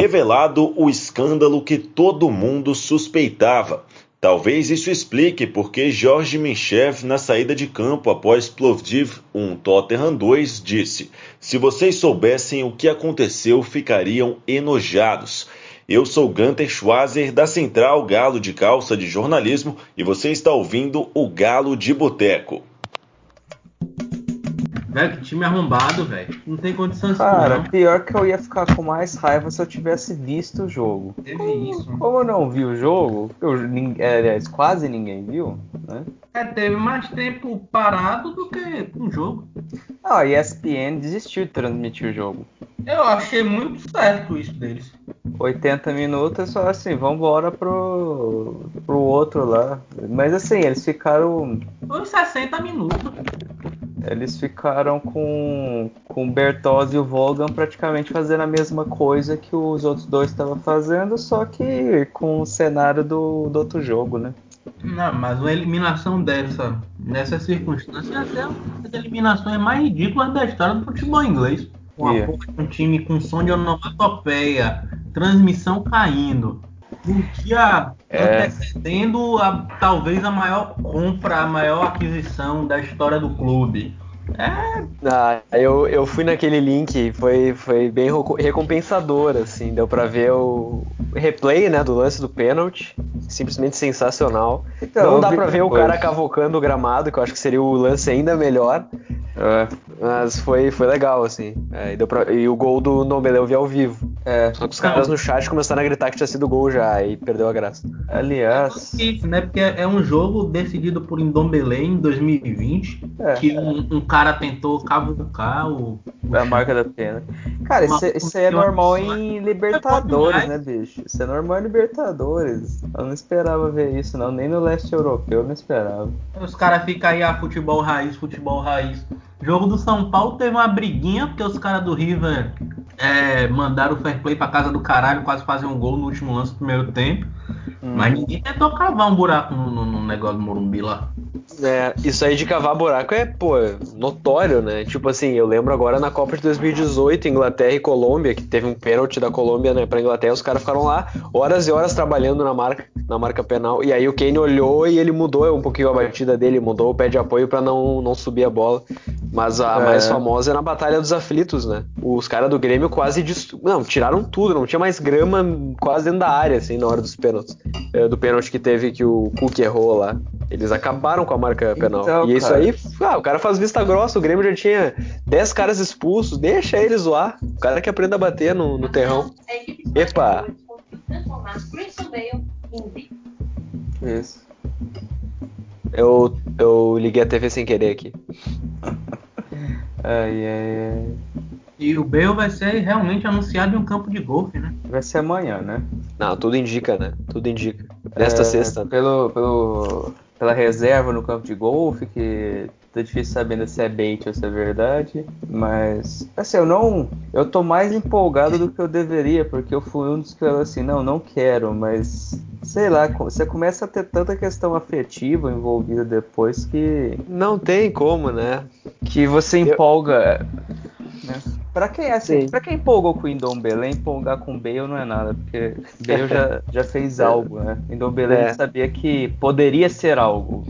revelado o escândalo que todo mundo suspeitava. Talvez isso explique porque Jorge Minchev, na saída de campo após Plovdiv 1 Tottenham 2, disse: Se vocês soubessem o que aconteceu, ficariam enojados. Eu sou Gunter Schwazer, da Central Galo de Calça de Jornalismo, e você está ouvindo o Galo de Boteco. Velho, que time arrombado, velho. Não tem condição Cara, não. pior que eu ia ficar com mais raiva se eu tivesse visto o jogo. Teve como, isso. Como eu não vi o jogo, eu, é, aliás, quase ninguém viu, né? É, teve mais tempo parado do que um jogo. Ah, a ESPN desistiu de transmitir o jogo. Eu achei muito certo isso deles. 80 minutos, só assim, vambora pro, pro outro lá. Mas assim, eles ficaram. Foi 60 minutos. Eles ficaram com, com o Bertozzi e o Vogan praticamente fazendo a mesma coisa que os outros dois estavam fazendo, só que com o cenário do, do outro jogo, né? Não, mas uma eliminação dessa, nessa circunstância, é até uma das eliminações mais ridículas da história do futebol inglês. Uma yeah. um time com som de onomatopeia, transmissão caindo, um dia é. antecedendo a, talvez a maior compra, a maior aquisição da história do clube. É. Ah, eu, eu fui naquele link, foi, foi bem recompensador, assim, deu pra ver o replay, né, do lance do pênalti, simplesmente sensacional. Então, Não dá pra ver o cara cavocando o gramado, que eu acho que seria o lance ainda melhor. É. Mas foi, foi legal, assim. É, e, pra... e, o gol do Ndombele eu vi ao vivo. É. Só que os caras no chat começaram a gritar que tinha sido gol já e perdeu a graça. Aliás. É né? Porque é um jogo decidido por Ndombele em 2020. É. Que um, um, cara tentou cavucar o. a marca da pena. Cara, isso, isso aí é normal em Libertadores, né, bicho? Isso é normal em Libertadores. Eu não esperava ver isso, não. Nem no leste europeu eu não esperava. Os caras ficam aí, a ah, futebol raiz, futebol raiz. Jogo do São Paulo teve uma briguinha, porque os caras do River é, mandaram o fair play pra casa do caralho, quase fazem um gol no último lance do primeiro tempo. Hum. Mas ninguém tentou cavar um buraco no, no, no, negócio do Morumbi lá. É, isso aí de cavar buraco é, pô, notório, né? Tipo assim, eu lembro agora na Copa de 2018, Inglaterra e Colômbia, que teve um pênalti da Colômbia né, pra Inglaterra, os caras ficaram lá horas e horas trabalhando na marca, na marca penal. E aí o Kane olhou e ele mudou um pouquinho a batida dele, mudou o pé de apoio para não, não subir a bola. Mas a é. mais famosa é na Batalha dos Aflitos, né? Os caras do Grêmio quase não, tiraram tudo, não tinha mais grama quase dentro da área, assim, na hora dos pênaltis. É, do pênalti que teve que o Cook errou lá. Eles acabaram com a marca penal. Então, e isso aí, ah, o cara faz vista grossa, o Grêmio já tinha 10 caras expulsos, deixa ele zoar. O cara que aprenda a bater no, no terrão. Epa! Isso. Eu, eu liguei a TV sem querer aqui. Ai, ai, ai. E o Bale vai ser realmente anunciado em um campo de golfe, né? Vai ser amanhã, né? Não, tudo indica, né? Tudo indica. Nesta é, sexta. Pelo, pelo, pela reserva no campo de golfe, que tá difícil sabendo se é bait ou se é verdade. Mas, assim, eu não. Eu tô mais empolgado do que eu deveria, porque eu fui um dos que falou assim: não, não quero, mas. Sei lá, você começa a ter tanta questão afetiva envolvida depois que. Não tem como, né? Que você empolga. Eu... Né? Pra quem, assim, pra quem empolgou com o Indombele, empolgar com o Bale não é nada, porque Bale já, já fez algo, né? Indombele é. sabia que poderia ser algo.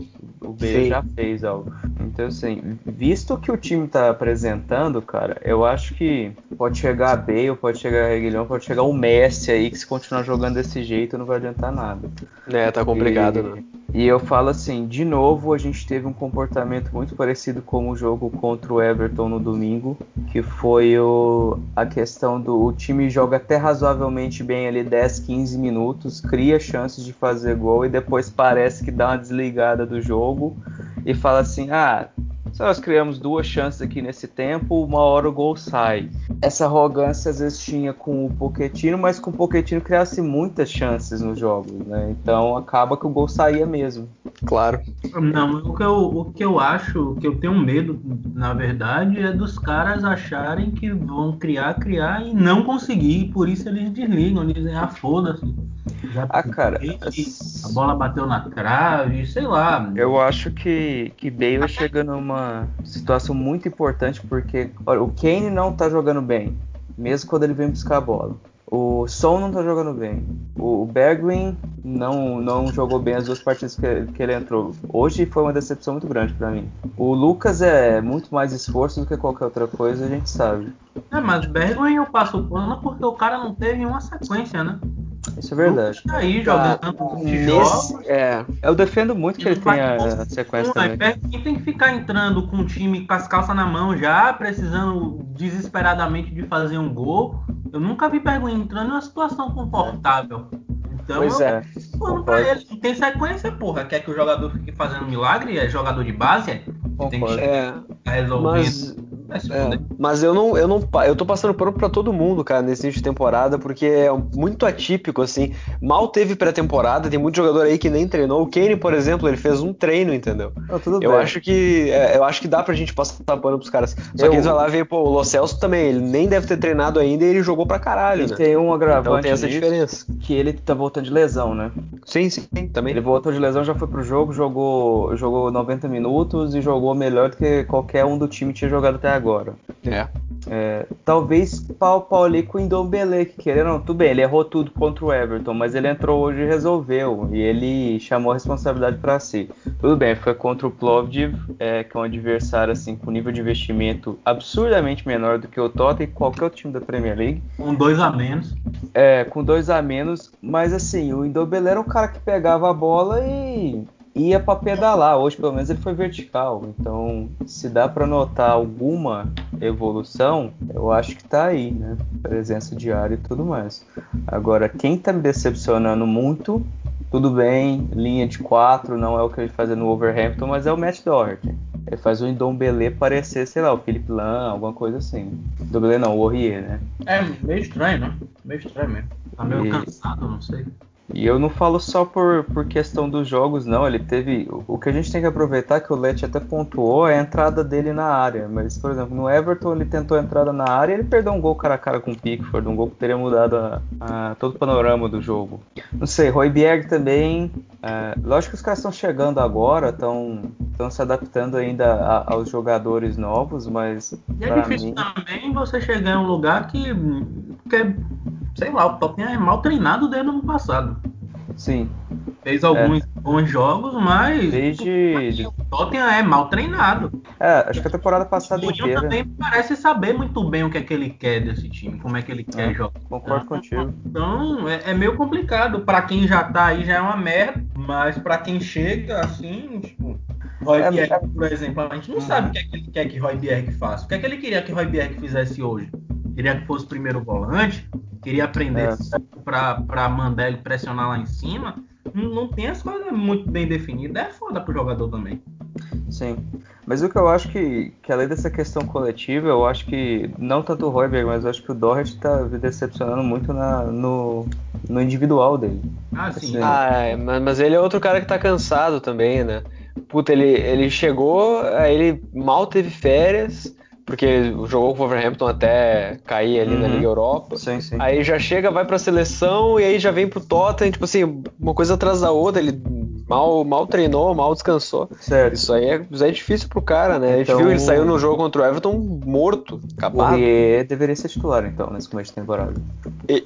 O Sim. já fez algo. Então, assim, visto que o time tá apresentando, cara, eu acho que pode chegar a Bale, pode chegar a Reguilhão, pode chegar o Messi aí, que se continuar jogando desse jeito não vai adiantar nada. É, tá complicado, e, né? E eu falo assim, de novo, a gente teve um comportamento muito parecido com o jogo contra o Everton no domingo, que foi o, a questão do o time joga até razoavelmente bem ali 10, 15 minutos, cria chances de fazer gol e depois parece que dá uma desligada do jogo e fala assim: ah, se nós criamos duas chances aqui nesse tempo, uma hora o gol sai. Essa arrogância às vezes tinha com o Poquetino, mas com o Poquetino criasse muitas chances nos jogos, né? Então acaba que o gol saía mesmo. Claro. Não, o que eu, o que eu acho, o que eu tenho medo, na verdade, é dos caras acharem que vão criar, criar e não conseguir, e por isso eles desligam, eles dizem, ah, foda-se. Já ah, cara, a bola bateu na trave, sei lá. Eu acho que, que Bale chega numa situação muito importante porque olha, o Kane não tá jogando bem, mesmo quando ele vem buscar a bola. O Son não tá jogando bem. O Bergwin não, não jogou bem as duas partidas que, que ele entrou. Hoje foi uma decepção muito grande para mim. O Lucas é muito mais esforço do que qualquer outra coisa, a gente sabe. É, mas Bergwin eu passo o pano porque o cara não teve uma sequência, né? Isso é verdade. Tá aí jogando tá, nesse, é, eu defendo muito que ele tenha a sequência não, também. Quem tem que ficar entrando com o time com as calças na mão já, precisando desesperadamente de fazer um gol. Eu nunca vi Bergwijn entrando em uma situação confortável. Então, pois é. Pô, pra ele não tem sequência, porra. Quer que o jogador fique fazendo milagre? É jogador de base? É? Tem que é, resolvendo. Mas é, mas eu não, eu não, eu tô passando pano para todo mundo, cara, nesse início de temporada, porque é muito atípico, assim. Mal teve pré-temporada, tem muito jogador aí que nem treinou. O Kane, por exemplo, ele fez um treino, entendeu? Ah, eu acho que, é, eu acho que dá pra gente passar pano pros caras. Só eu... que eles vão lá ver, pô, o Lo Celso também, ele nem deve ter treinado ainda e ele jogou pra caralho. E né? tem um agravante então tem essa diferença. Que ele tá voltando de lesão, né? Sim, sim, também. Ele voltou de lesão, já foi pro jogo, jogou, jogou 90 minutos e jogou melhor do que qualquer um do time tinha jogado até agora. É. é talvez pau pau ali com o Indombele, que querendo, não, tudo bem, ele errou tudo contra o Everton, mas ele entrou hoje e resolveu, e ele chamou a responsabilidade para si. Tudo bem, foi contra o Plovdiv, é, que é um adversário assim com nível de investimento absurdamente menor do que o Tottenham e qualquer outro time da Premier League. Com dois a menos. É, com dois a menos, mas assim, o Indombele era um cara que pegava a bola e ia para pedalar. Hoje, pelo menos, ele foi vertical. Então, se dá para notar alguma evolução, eu acho que tá aí, né? Presença diária e tudo mais. Agora, quem tá me decepcionando muito, tudo bem, linha de 4 não é o que ele fazia no Overhampton, mas é o Matt Doherty. Ele faz o Indombele parecer, sei lá, o Felipe Lan, alguma coisa assim. Indombele não, o Aurier, né? É, meio estranho, né? Meio estranho mesmo. Tá meio e... cansado, não sei. E eu não falo só por, por questão dos jogos, não. Ele teve. O que a gente tem que aproveitar, que o Leti até pontuou, é a entrada dele na área. Mas, por exemplo, no Everton ele tentou a entrada na área e ele perdeu um gol cara a cara com o Pickford, um gol que teria mudado a, a, todo o panorama do jogo. Não sei, Roy Bierg também. É, lógico que os caras estão chegando agora, estão se adaptando ainda a, aos jogadores novos, mas. E é difícil mim... também você chegar em um lugar que, que é sei lá, o Tottenham é mal treinado desde o ano passado. Sim. Fez alguns é. bons jogos, mas desde o Tottenham é mal treinado. É, acho que a temporada passada o inteira. também parece saber muito bem o que é que ele quer desse time, como é que ele quer é, jogar. Concordo então, contigo. Então é, é, meio complicado. Para quem já tá aí já é uma merda, mas para quem chega assim, tipo, Roy é, Bierg, por exemplo, a gente não sabe o que é que ele quer que Roy Bierg faça. O que é que ele queria que Roy Bierg fizesse hoje? Queria que fosse primeiro volante? Queria aprender é. para mandar ele pressionar lá em cima, não, tem as coisas muito bem definidas, é foda pro jogador também. Sim. Mas o que eu acho que, que além dessa questão coletiva, eu acho que, não tanto o Royberg, mas eu acho que o Doherty tá decepcionando muito na, no, no individual dele. Ah, sim. Assim, ah, é, mas ele é outro cara que tá cansado também, né? Puta, ele, ele chegou, ele mal teve férias, porque jogou com o Wolverhampton até cair ali uhum. na Liga Europa. Sim, sim. Aí já chega, vai pra seleção e aí já vem pro Tottenham, tipo assim, uma coisa atrás da outra. Ele mal, mal treinou, mal descansou. Certo. Isso aí é, isso aí é difícil pro cara, né? Então, a gente então, viu, ele saiu no jogo contra o Everton morto, acabado. E deveria ser titular, então, nesse começo de temporada.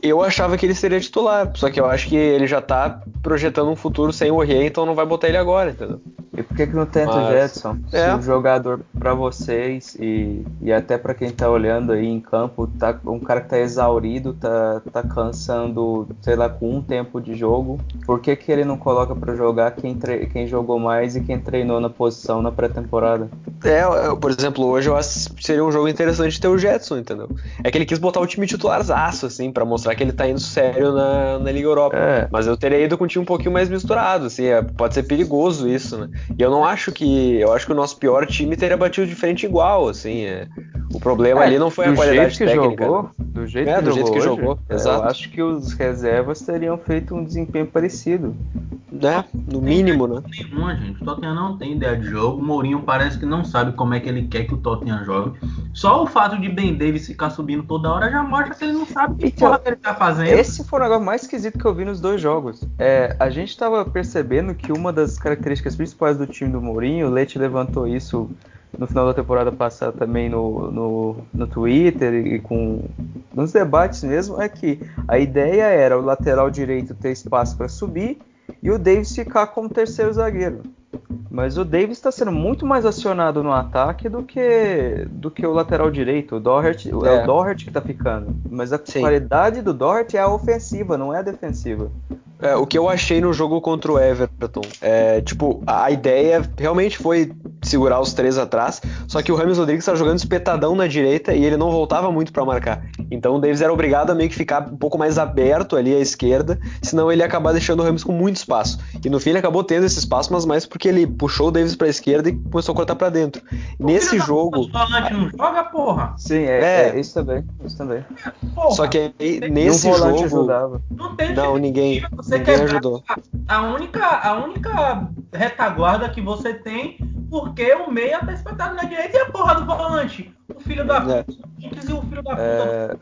Eu achava que ele seria titular, só que eu acho que ele já tá projetando um futuro sem o Aurier, então não vai botar ele agora, entendeu? E por que, que não tenta Mas, o Jetson? É. Se o jogador para vocês e, e até para quem tá olhando aí em campo, tá um cara que tá exaurido, tá, tá cansando, sei lá, com um tempo de jogo, por que, que ele não coloca para jogar quem, tre quem jogou mais e quem treinou na posição na pré-temporada? É, eu, por exemplo, hoje eu acho que seria um jogo interessante ter o Jetson, entendeu? É que ele quis botar o time titularzaço, assim, para mostrar que ele tá indo sério na, na Liga Europa. É. Mas eu teria ido com um time um pouquinho mais misturado, assim, é, pode ser perigoso isso, né? E eu não acho que. Eu acho que o nosso pior time teria batido de frente igual, assim. É. O problema é, ali não foi a qualidade que técnica. Jogou, do jeito, é, que, do jogou jeito que jogou. Exato. Eu acho que os reservas teriam feito um desempenho parecido. Né? No mínimo, né? Nenhuma, gente. O Tottenham não tem ideia de jogo. O Mourinho parece que não sabe como é que ele quer que o Tottenham jogue. Só o fato de Ben Davis ficar subindo toda hora já mostra que ele não sabe o que então, porra que ele tá fazendo. Esse foi o negócio mais esquisito que eu vi nos dois jogos. É, a gente tava percebendo que uma das características principais do time do Mourinho, o Leite levantou isso no final da temporada passada também no, no, no Twitter e com nos debates mesmo, é que a ideia era o lateral direito ter espaço para subir e o Davis ficar como terceiro zagueiro. Mas o Davis está sendo muito mais acionado no ataque do que do que o lateral direito. O Doherty, é, é o Doherty que está ficando. Mas a Sim. qualidade do Doherty é a ofensiva, não é a defensiva. É, o que eu achei no jogo contra o Everton, é, tipo, a ideia realmente foi segurar os três atrás, só que o Ramos Rodrigues estava jogando espetadão na direita e ele não voltava muito para marcar. Então o Davis era obrigado a meio que ficar um pouco mais aberto ali à esquerda, senão ele ia acabar deixando o Ramos com muito espaço. E no fim ele acabou tendo esse espaço, mas mais porque ele puxou o Davis para a esquerda e começou a cortar para dentro. O Nesse jogo. volante não joga, porra! Sim, é, é, é isso também. Isso também. Porra, só que aí, nesse jogo. Ajudava. Não, tem não ninguém. Ninguém ajudou. A única, a única retaguarda que você tem porque o meia tá espetado na direita e a porra do volante. O filho da é. puta. É. o filho da puta. É...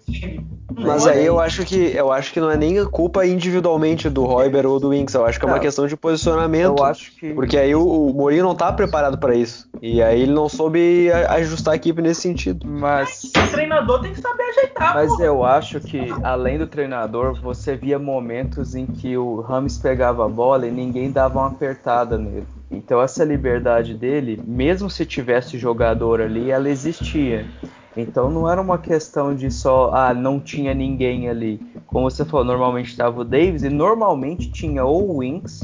Mas aí eu acho que eu acho que não é nem culpa individualmente do Royber ou do Winks, eu acho que é uma questão de posicionamento. Eu acho que porque aí o, o Mourinho não tá preparado para isso. E aí ele não soube ajustar a equipe nesse sentido. Mas o treinador tem que saber ajeitar. Mas porra. eu acho que além do treinador, você via momentos em que o Rames pegava a bola e ninguém dava uma apertada nele. Então essa liberdade dele, mesmo se tivesse jogador ali, ela existia. Então não era uma questão de só, ah, não tinha ninguém ali. Como você falou, normalmente estava o Davis e normalmente tinha ou o Winks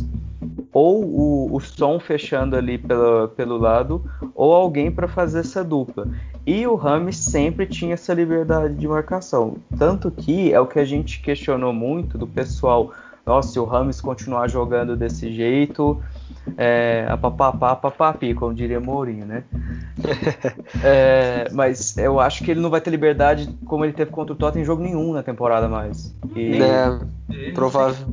ou o, o som fechando ali pelo, pelo lado, ou alguém para fazer essa dupla. E o Rames sempre tinha essa liberdade de marcação. Tanto que é o que a gente questionou muito do pessoal. Nossa, se o Rames continuar jogando desse jeito, é, a papapá, papapi, como diria Mourinho, né? é, mas eu acho que ele não vai ter liberdade como ele teve contra o Tottenham em jogo nenhum na temporada mais. E, é, provável.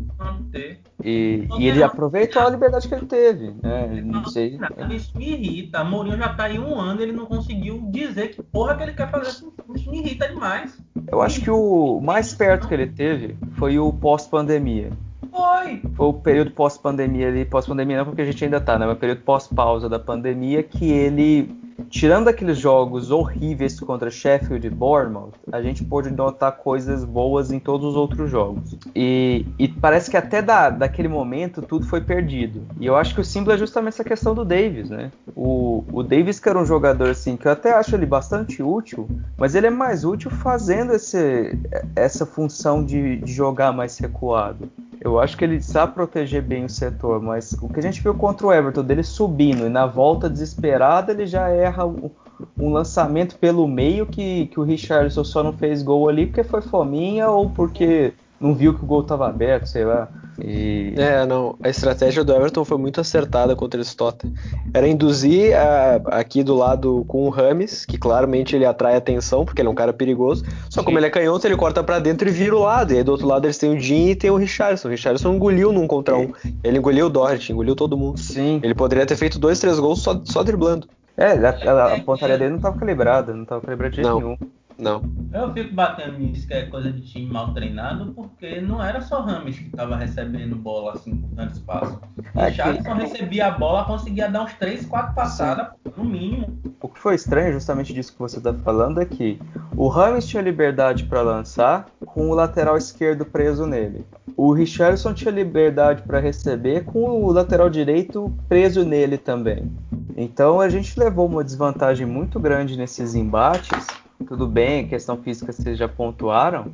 E, e, ele aproveitou a liberdade que ele teve, né? Não sei. Isso me irrita. Mourinho já tá aí um ano, ele não conseguiu dizer que porra que ele quer fazer. Isso me irrita demais. Eu acho que o mais perto que ele teve foi o pós-pandemia. Foi. Foi o período pós-pandemia ali, pós-pandemia não porque a gente ainda tá, né? Mas o período pós-pausa da pandemia que ele, tirando aqueles jogos horríveis contra Sheffield e Bournemouth, a gente pôde notar coisas boas em todos os outros jogos. E, e parece que até da, daquele momento tudo foi perdido. E eu acho que o símbolo é justamente essa questão do Davis, né? O, o Davis que era um jogador assim, que eu até acho ele bastante útil, mas ele é mais útil fazendo esse, essa função de, de jogar mais recuado. Eu acho que ele sabe proteger bem o setor, mas o que a gente viu contra o Everton, dele subindo e na volta desesperada, ele já erra um, um lançamento pelo meio que, que o Richardson só não fez gol ali porque foi fominha ou porque não viu que o gol estava aberto, sei lá. E... É, não. A estratégia do Everton foi muito acertada contra esse Tottenham. Era induzir a, aqui do lado com o Rames, que claramente ele atrai atenção, porque ele é um cara perigoso. Só Sim. como ele é canhoto, ele corta para dentro e vira o lado. E aí do outro lado eles têm o Jim e tem o Richardson. O Richardson engoliu num contra um. Ele engoliu o Doherty, engoliu todo mundo. Sim. Ele poderia ter feito dois, três gols só, só driblando. É, a, a, a pontaria dele não estava calibrada, não estava calibrada de jeito nenhum. Não. Eu fico batendo nisso que é coisa de time mal treinado, porque não era só Rames que estava recebendo bola assim por tanto espaço. O é Richardson que... recebia a bola, conseguia dar uns 3, 4 passadas, Sim. no mínimo. O que foi estranho, justamente disso que você está falando, é que o Rames tinha liberdade para lançar com o lateral esquerdo preso nele. O Richardson tinha liberdade para receber com o lateral direito preso nele também. Então a gente levou uma desvantagem muito grande nesses embates tudo bem, a questão física vocês já pontuaram,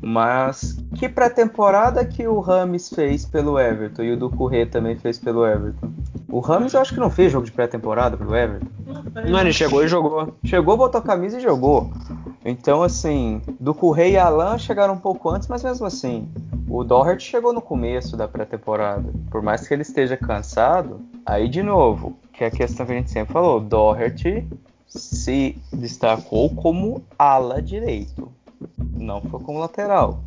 mas que pré-temporada que o Rames fez pelo Everton e o do Corrêa também fez pelo Everton? O Rames eu acho que não fez jogo de pré-temporada pelo Everton. Não, ele chegou e jogou. Chegou, botou a camisa e jogou. Então, assim, do Correia e Alan chegaram um pouco antes, mas mesmo assim, o Doherty chegou no começo da pré-temporada. Por mais que ele esteja cansado, aí de novo, que é a questão que a gente sempre falou, Doherty se destacou como ala direito, não foi como lateral.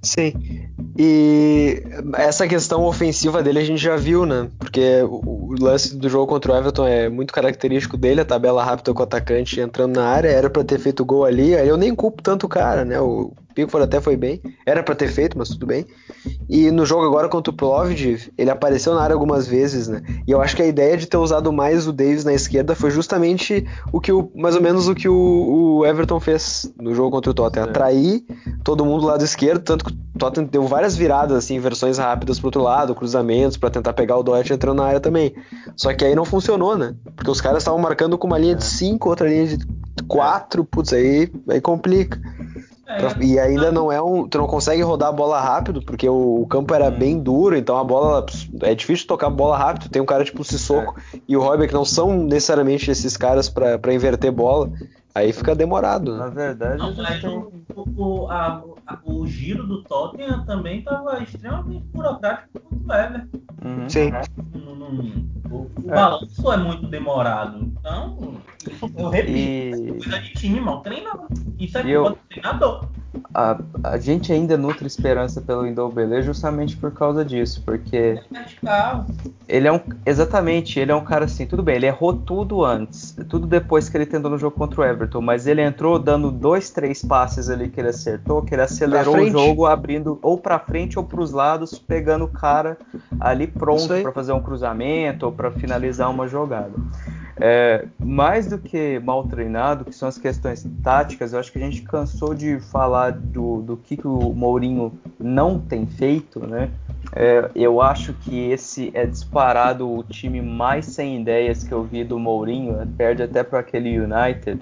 Sim. E essa questão ofensiva dele a gente já viu, né? Porque o, lance do jogo contra o Everton é muito característico dele, a tabela rápida com o atacante entrando na área, era para ter feito gol ali. Aí eu nem culpo tanto o cara, né? O Pickford até foi bem. Era para ter feito, mas tudo bem. E no jogo agora contra o Plovdiv, ele apareceu na área algumas vezes, né? E eu acho que a ideia de ter usado mais o Davis na esquerda foi justamente o que o, mais ou menos o que o, o Everton fez no jogo contra o Tottenham. É. Atrair todo mundo do lado esquerdo, tanto que o Tottenham deu várias viradas, assim, versões rápidas pro outro lado, cruzamentos para tentar pegar o Doherty entrando na área também. Só que aí não funcionou, né? Porque os caras estavam marcando com uma linha de 5, outra linha de 4, putz, aí, aí complica. É, e ainda não é um. Tu não consegue rodar a bola rápido, porque o, o campo era hum. bem duro, então a bola. É difícil tocar a bola rápido. Tem um cara tipo o Sissoko é. e o Roy que não são necessariamente esses caras para inverter bola. Aí fica demorado. Né? Na verdade, não, mas o, o, a, o, giro do Tottenham também estava extremamente burocrático quanto o Everton. Uhum. Sim. o, o é. balanço é muito demorado. Então, eu repito, e... é coisa de time mal treinado. Isso é culpa eu... do treinador a, a gente ainda nutre esperança pelo Indombele justamente por causa disso, porque ele é um exatamente, ele é um cara assim, tudo bem, ele errou tudo antes, tudo depois que ele tentou no jogo contra o Everton, mas ele entrou dando dois, três passes ali que ele acertou, que ele acelerou o jogo abrindo ou para frente ou para os lados, pegando o cara ali pronto para fazer um cruzamento ou para finalizar uma jogada. É, mais do que mal treinado, que são as questões táticas, eu acho que a gente cansou de falar do, do que, que o Mourinho não tem feito, né? É, eu acho que esse é disparado o time mais sem ideias que eu vi do Mourinho, perde até para aquele United,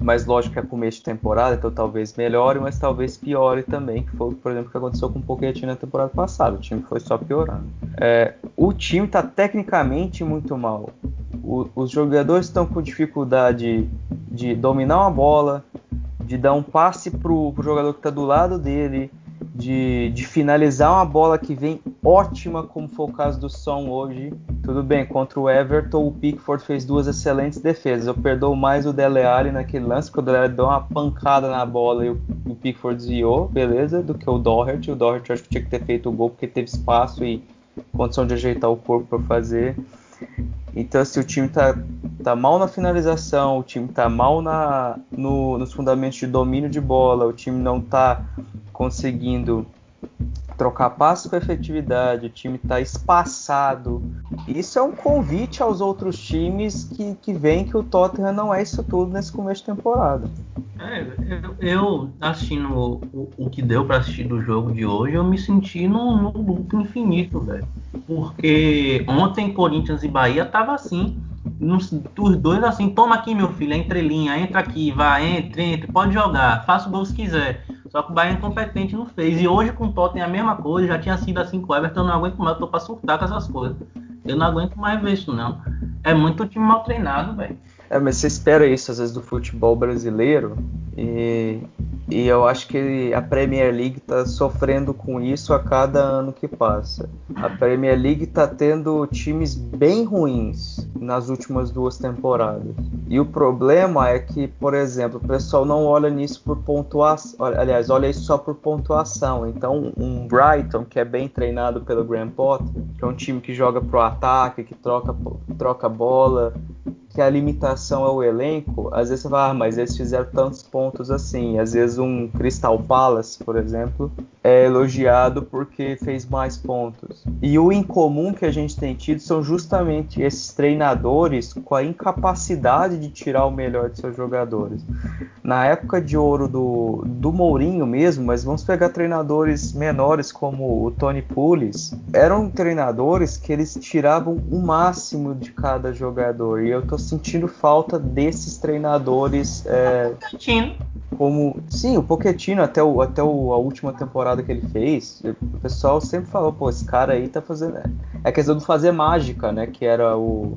mas lógico que é começo de temporada, então talvez melhore, mas talvez piore também, que foi, por exemplo, o que aconteceu com o Pochettino na temporada passada, o time foi só piorando. É, o time está tecnicamente muito mal, o, os jogadores estão com dificuldade de dominar uma bola, de dar um passe pro, pro jogador que está do lado dele, de, de, finalizar uma bola que vem ótima, como foi o caso do Son hoje. Tudo bem, contra o Everton, o Pickford fez duas excelentes defesas. Eu perdoo mais o Dele Alli naquele lance, porque o Dele Alli deu uma pancada na bola e o, o Pickford desviou, beleza, do que o Doherty. O Doherty acho que tinha que ter feito o gol porque teve espaço e condição de ajeitar o corpo para fazer. Então, se o time tá, tá mal na finalização, o time tá mal na, no, nos fundamentos de domínio de bola, o time não tá conseguindo trocar passos com efetividade, o time está espaçado. Isso é um convite aos outros times que, que veem que o Tottenham não é isso tudo nesse começo de temporada. É, eu, eu, assistindo o, o, que deu para assistir do jogo de hoje, eu me senti num, num loop infinito, velho. Porque ontem Corinthians e Bahia tava assim. Nos, os dois assim, toma aqui meu filho, entre linha, entra aqui, vai, entre, entre, pode jogar, faça o gol se quiser. Só que o Bahia é incompetente não fez. E hoje com o Tottenham é a mesma coisa, já tinha sido assim com o Everton, eu não aguento mais, eu tô pra surtar com essas coisas. Eu não aguento mais ver isso, não. É muito time mal treinado, velho. É, mas você espera isso às vezes do futebol brasileiro e, e eu acho que a Premier League está sofrendo com isso a cada ano que passa. A Premier League está tendo times bem ruins nas últimas duas temporadas. E o problema é que, por exemplo, o pessoal não olha nisso por pontuação. Aliás, olha isso só por pontuação. Então, um Brighton, que é bem treinado pelo Graham Potter, que é um time que joga pro ataque, que troca, troca bola, que a limitação é o elenco, às vezes você fala, ah, mas eles fizeram tantos pontos assim. Às vezes um Crystal Palace, por exemplo, é elogiado porque fez mais pontos. E o incomum que a gente tem tido são justamente esses treinadores com a incapacidade de tirar o melhor de seus jogadores. Na época de ouro do, do Mourinho mesmo, mas vamos pegar treinadores menores como o Tony Pulis, eram treinadores que eles tiravam o máximo de cada jogador. E eu tô sentindo falta desses treinadores. É, como sim, o Pochettino até, o, até o, a última temporada que ele fez, o pessoal sempre falou, pô, esse cara aí tá fazendo. É questão de fazer mágica, né? Que era o,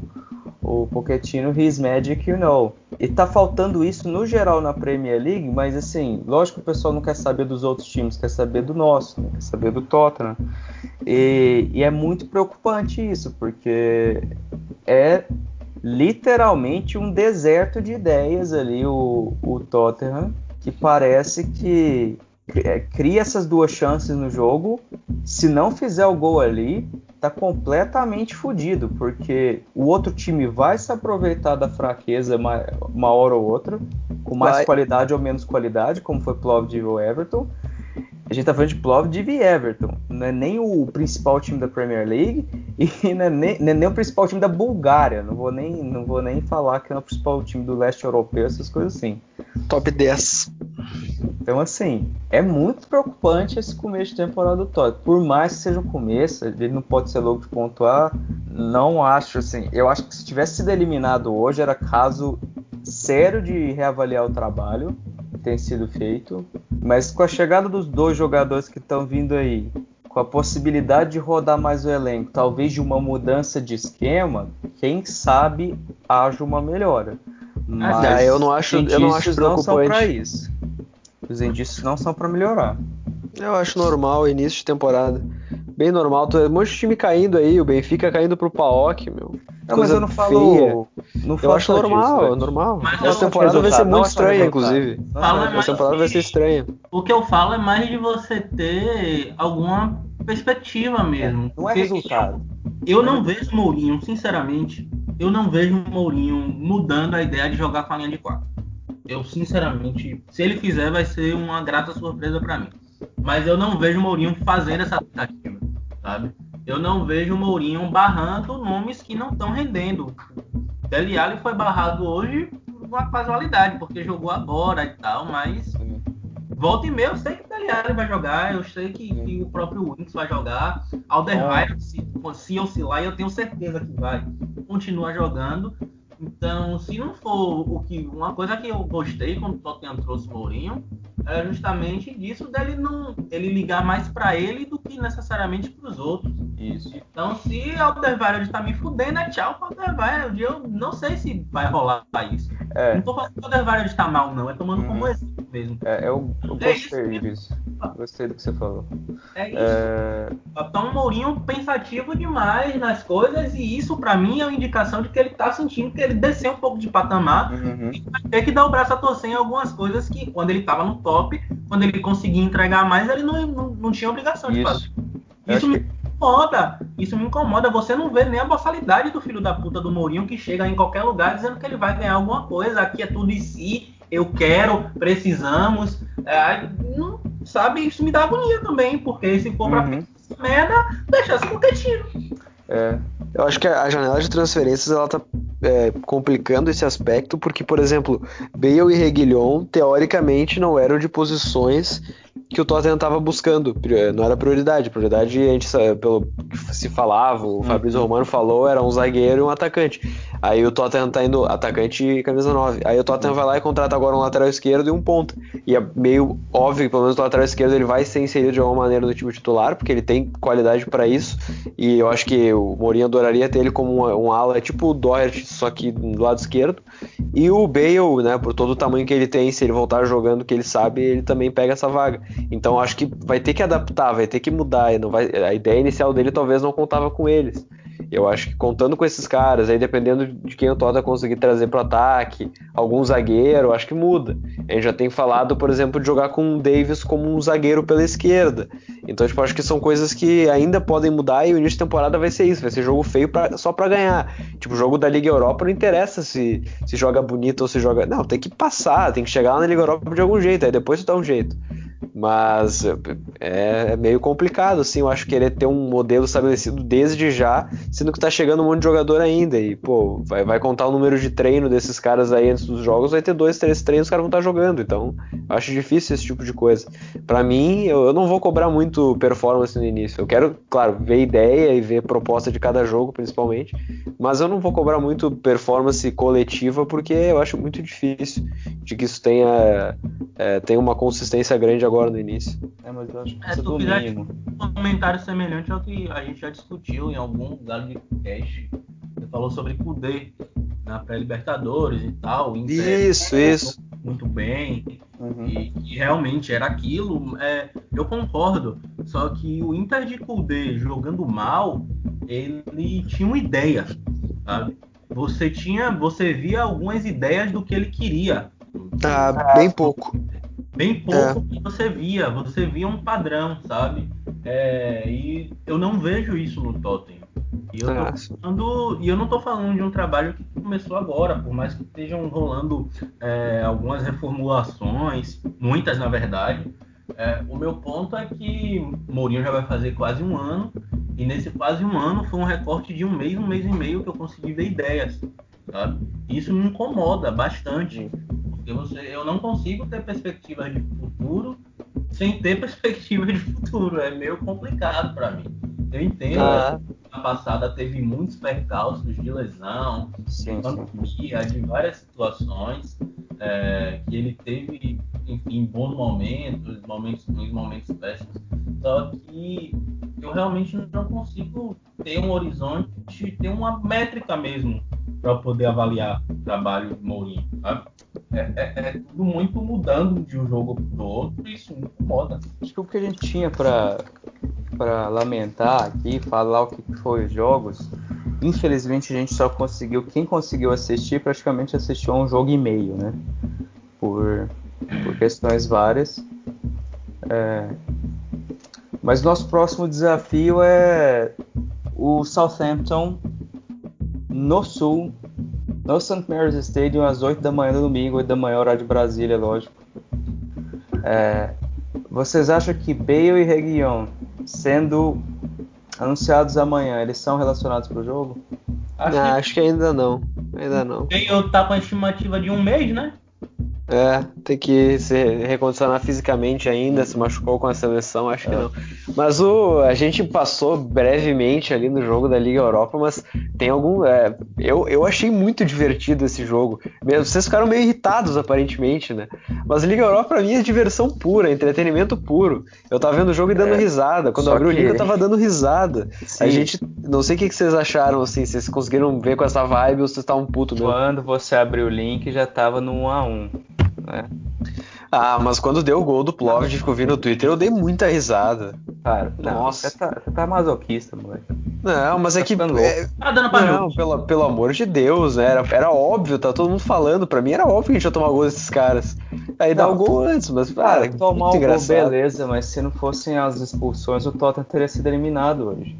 o Pochettino, his magic, you know. E tá faltando isso no geral na Premier League, mas assim, lógico que o pessoal não quer saber dos outros times, quer saber do nosso, né? quer saber do Tottenham. E, e é muito preocupante isso, porque é literalmente um deserto de ideias ali, o, o Tottenham, que parece que é, cria essas duas chances no jogo. Se não fizer o gol ali, tá completamente fodido, porque o outro time vai se aproveitar da fraqueza uma, hora ou outra, com mais vai. qualidade ou menos qualidade, como foi Plovdiv ou Everton. A gente tá falando de Plovdiv e Everton. Não é nem o principal time da Premier League e não é nem, não é nem o principal time da Bulgária. Não vou, nem, não vou nem falar que é o principal time do leste europeu, essas coisas assim. Top 10. Então, assim, é muito preocupante esse começo de temporada do Tottenham. Por mais que seja um começo, ele não pode ser louco de pontuar. Não acho, assim. Eu acho que se tivesse sido eliminado hoje, era caso sério de reavaliar o trabalho tem sido feito. Mas com a chegada dos dois jogadores que estão vindo aí, com a possibilidade de rodar mais o elenco, talvez de uma mudança de esquema, quem sabe haja uma melhora. Mas ah, eu não acho, eu não acho preocupante. Não são para isso. Os indícios não são para melhorar. Eu acho normal, início de temporada. Bem normal. Um monte de time caindo aí, o Benfica caindo pro Paok, meu. Não, mas eu não falo. Não eu acho normal, disso, é normal. Mas Essa temporada vai ser muito estranha, inclusive. Essa temporada vai ser estranha. O que eu falo é mais de você ter alguma perspectiva mesmo. Não é resultado. Eu, não vejo Mourinho, sinceramente, eu não vejo Mourinho mudando a ideia de jogar com a linha de quatro. Eu, sinceramente, se ele fizer, vai ser uma grata surpresa para mim. Mas eu não vejo Mourinho fazendo essa tentativa, sabe? eu não vejo o Mourinho barrando nomes que não estão rendendo. Dele Alli foi barrado hoje uma casualidade, porque jogou agora e tal, mas volta e meia eu sei que o Dele Alli vai jogar, eu sei que, que o próprio Winks vai jogar, Alderweireld, se, se oscilar, eu tenho certeza que vai continuar jogando. Então, se não for o que uma coisa que eu gostei quando o Tottenham trouxe o Mourinho, era justamente disso dele não ele ligar mais para ele do que necessariamente para os outros. Isso. Então, se Alderweireld está me fudendo, é tchau para Alderweireld. Eu não sei se vai rolar isso. É. Não tô falando que o Alderweireld está mal, não. É tomando uhum. como exemplo mesmo. É, eu, eu é gostei disso. Gostei do que você falou. É isso. É... Então, o Mourinho pensativo demais nas coisas e isso, para mim, é uma indicação de que ele tá sentindo que ele desceu um pouco de patamar uhum. e vai ter que dar o braço a torcer em algumas coisas que, quando ele tava no top, quando ele conseguia entregar mais, ele não, não, não tinha obrigação isso. de fazer. Isso me incomoda. Isso me incomoda. Você não vê nem a boçalidade do filho da puta do Mourinho que chega em qualquer lugar dizendo que ele vai ganhar alguma coisa. Aqui é tudo em si. Eu quero, precisamos. É, não, sabe, isso me dá agonia também, porque se for uhum. pra merda, deixa-se com quietinho. É. Eu acho que a janela de transferências ela tá é, complicando esse aspecto, porque, por exemplo, Bale e Reguilhon, teoricamente, não eram de posições que o Tottenham estava buscando. Não era prioridade. Prioridade, a gente pelo que se falava, o Fabrício uhum. Romano falou, era um zagueiro e um atacante. Aí o Tottenham tá indo atacante e camisa 9. Aí o Tottenham vai lá e contrata agora um lateral esquerdo e um ponta. E é meio óbvio que pelo menos o lateral esquerdo ele vai ser inserido de alguma maneira no time titular, porque ele tem qualidade para isso. E eu acho que o Mourinho adoraria ter ele como um, um ala, tipo o Doherty, só que do lado esquerdo. E o Bale, né, por todo o tamanho que ele tem, se ele voltar jogando o que ele sabe, ele também pega essa vaga. Então acho que vai ter que adaptar, vai ter que mudar. Não vai, a ideia inicial dele talvez não contava com eles. Eu acho que contando com esses caras, aí dependendo de quem o Tota conseguir trazer pro ataque, algum zagueiro, acho que muda. A gente já tem falado, por exemplo, de jogar com o Davis como um zagueiro pela esquerda. Então, tipo, acho que são coisas que ainda podem mudar e o início de temporada vai ser isso, vai ser jogo feio pra, só para ganhar. Tipo, o jogo da Liga Europa não interessa se, se joga bonito ou se joga. Não, tem que passar, tem que chegar lá na Liga Europa de algum jeito, aí depois tu dá um jeito. Mas é, é, meio complicado, assim, eu acho querer ter um modelo estabelecido desde já, sendo que tá chegando um monte de jogador ainda. E, pô, vai, vai contar o número de treino desses caras aí antes dos jogos, vai ter dois, três treinos, os caras vão estar tá jogando. Então, acho difícil esse tipo de coisa. para mim, eu, eu, não vou cobrar muito performance no início. Eu quero, claro, ver ideia e ver proposta de cada jogo, principalmente. Mas eu não vou cobrar muito performance coletiva, porque eu acho muito difícil de que isso tenha, é, tenha uma consistência grande agora no início. É, mas eu acho que é, do mínimo. Um comentário semelhante ao que a gente já discutiu em algum lugar de cast. Você falou sobre Kudê na pré-Libertadores e tal. Isso, isso. Muito bem. Uhum. E, e, realmente era aquilo. É, eu concordo. Só que o Inter de Kudê jogando mal, ele tinha uma ideia, sabe? Você tinha, você via algumas ideias do que ele queria. Ah, bem pouco. Bem pouco é. que você via, você via um padrão, sabe? É, e eu não vejo isso no Totem. E eu, ah, falando, e eu não estou falando de um trabalho que começou agora, por mais que estejam rolando é, algumas reformulações, muitas na verdade, É, o meu ponto é que Mourinho já vai fazer quase um ano, e nesse quase um ano foi um recorte de um mês, um mês e meio que eu consegui ver ideias. Sabe? Isso me incomoda bastante, você, eu não consigo ter perspectivas de futuro sem ter perspectiva de futuro. É meio complicado para mim. Eu entendo. Ah. A passada teve muitos percalços de lesão, sim, pandemia, sim. de várias situações é, que ele teve, enfim, bons momentos, momentos ruins, momentos péssimos. Só que eu realmente não consigo ter um horizonte, ter uma métrica mesmo para poder avaliar o trabalho de Mourinho, sabe? É, é, é, tudo muito mudando de um jogo para o outro e isso me incomoda. Acho que o que a gente tinha para para lamentar aqui, falar o que foi os jogos. Infelizmente a gente só conseguiu, quem conseguiu assistir praticamente assistiu a um jogo e meio, né? Por, por questões várias. É, mas nosso próximo desafio é o Southampton no Sul, no St. Mary's Stadium, às 8 da manhã do domingo, 8 da manhã, hora de Brasília, lógico. É, vocês acham que Bale e Reguilhon sendo anunciados amanhã, eles são relacionados para o jogo? Acho, não, que... acho que ainda não. Ainda não. Bale tá com a estimativa de um mês, né? É, tem que se recondicionar fisicamente ainda, se machucou com a seleção, acho é. que não. Mas o, a gente passou brevemente ali no jogo da Liga Europa, mas tem algum. É, eu, eu achei muito divertido esse jogo. Vocês ficaram meio irritados, aparentemente, né? Mas Liga Europa pra mim é diversão pura, entretenimento puro. Eu tava vendo o jogo e dando é, risada. Quando eu abri que... o link, eu tava dando risada. Sim. A gente. Não sei o que, que vocês acharam, assim, vocês conseguiram ver com essa vibe ou vocês estavam puto mesmo. Quando você abriu o link, já tava no 1x1 né? Ah, mas quando deu o gol do Plovdiv que eu vi no Twitter, eu dei muita risada. Cara, nossa. Você tá, você tá masoquista, moleque. Não, mas é tá que. É, tá dando pra não, pelo, pelo amor de Deus, né? Era, era óbvio, tá todo mundo falando. Pra mim era óbvio que a gente ia tomar gol desses caras. Aí não, dá o gol antes, mas. Cara, tomar o gol, beleza, mas se não fossem as expulsões, o Tottenham teria sido eliminado hoje.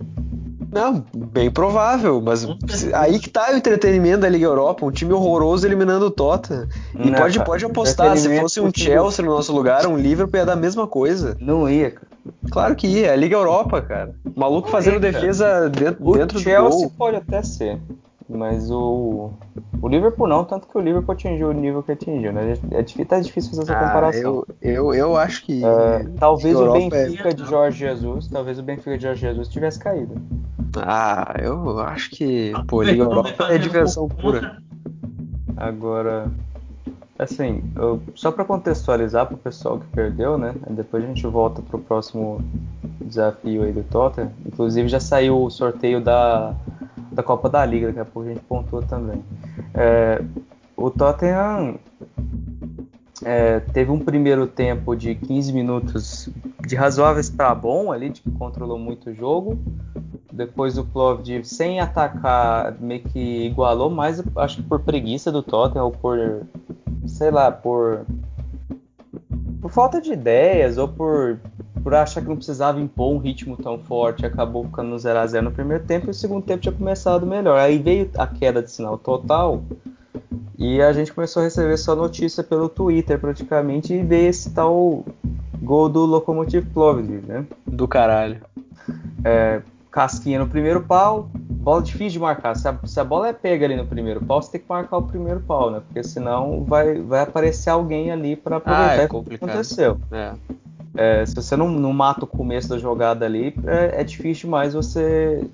Não, bem provável, mas aí que tá o entretenimento da Liga Europa, um time horroroso eliminando o Tottenham. E não, pode, pode apostar, se fosse um Chelsea no nosso lugar, um Liverpool ia dar a mesma coisa. Não ia, cara. Claro que ia, é a Liga Europa, cara. O maluco fazendo ia, defesa dentro, o dentro Chelsea do gol. pode até ser, mas o o Liverpool não, tanto que o Liverpool atingiu o nível que atingiu, né? É, difícil, tá difícil fazer essa ah, comparação. Eu, eu, eu acho que. É, talvez o Benfica é... de Jorge Jesus, talvez o Benfica de Jorge Jesus tivesse caído. Ah, eu acho que. Pô, Liga Europa é diversão pura. Agora. Assim, eu, só para contextualizar para o pessoal que perdeu, né? Depois a gente volta para o próximo desafio aí do Tottenham. Inclusive já saiu o sorteio da, da Copa da Liga, daqui a pouco a gente pontuou também. É, o Tottenham é, teve um primeiro tempo de 15 minutos de razoáveis para bom ali, de que controlou muito o jogo. Depois o Plovdiv, sem atacar, meio que igualou, mas acho que por preguiça do Tottenham ou por, sei lá, por por falta de ideias ou por, por achar que não precisava impor um ritmo tão forte, acabou ficando no 0 a 0 no primeiro tempo e o segundo tempo tinha começado melhor. Aí veio a queda de sinal total e a gente começou a receber só notícia pelo Twitter praticamente e veio esse tal gol do Lokomotiv Plovdiv, né? Do caralho. É, casquinha no primeiro pau, bola difícil de marcar. Se a, se a, bola é pega ali no primeiro pau, você tem que marcar o primeiro pau, né? Porque senão vai, vai aparecer alguém ali para aproveitar ah, é o que aconteceu. É. É, se você não, não mata o começo da jogada ali, é, é difícil mais você